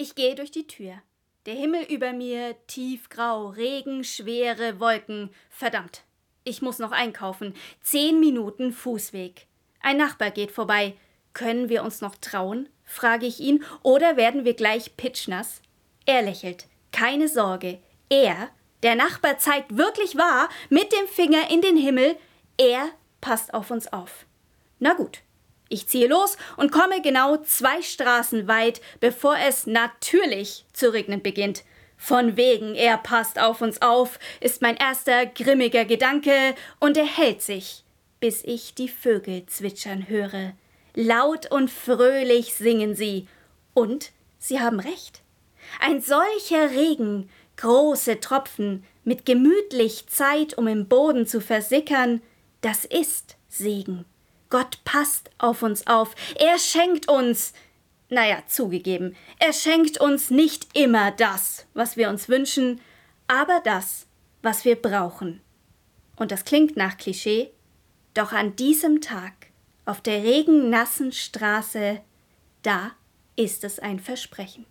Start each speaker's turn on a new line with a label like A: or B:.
A: Ich gehe durch die Tür. Der Himmel über mir tiefgrau, Regen, schwere Wolken. Verdammt. Ich muss noch einkaufen. Zehn Minuten Fußweg. Ein Nachbar geht vorbei. Können wir uns noch trauen? frage ich ihn, oder werden wir gleich pitschnass? Er lächelt. Keine Sorge. Er, der Nachbar zeigt wirklich wahr mit dem Finger in den Himmel. Er passt auf uns auf. Na gut. Ich ziehe los und komme genau zwei Straßen weit, bevor es natürlich zu regnen beginnt. Von wegen, er passt auf uns auf, ist mein erster grimmiger Gedanke, und er hält sich, bis ich die Vögel zwitschern höre. Laut und fröhlich singen sie. Und sie haben recht. Ein solcher Regen, große Tropfen, mit gemütlich Zeit, um im Boden zu versickern, das ist Segen. Gott passt auf uns auf. Er schenkt uns, naja, zugegeben, er schenkt uns nicht immer das, was wir uns wünschen, aber das, was wir brauchen. Und das klingt nach Klischee, doch an diesem Tag, auf der regennassen Straße, da ist es ein Versprechen.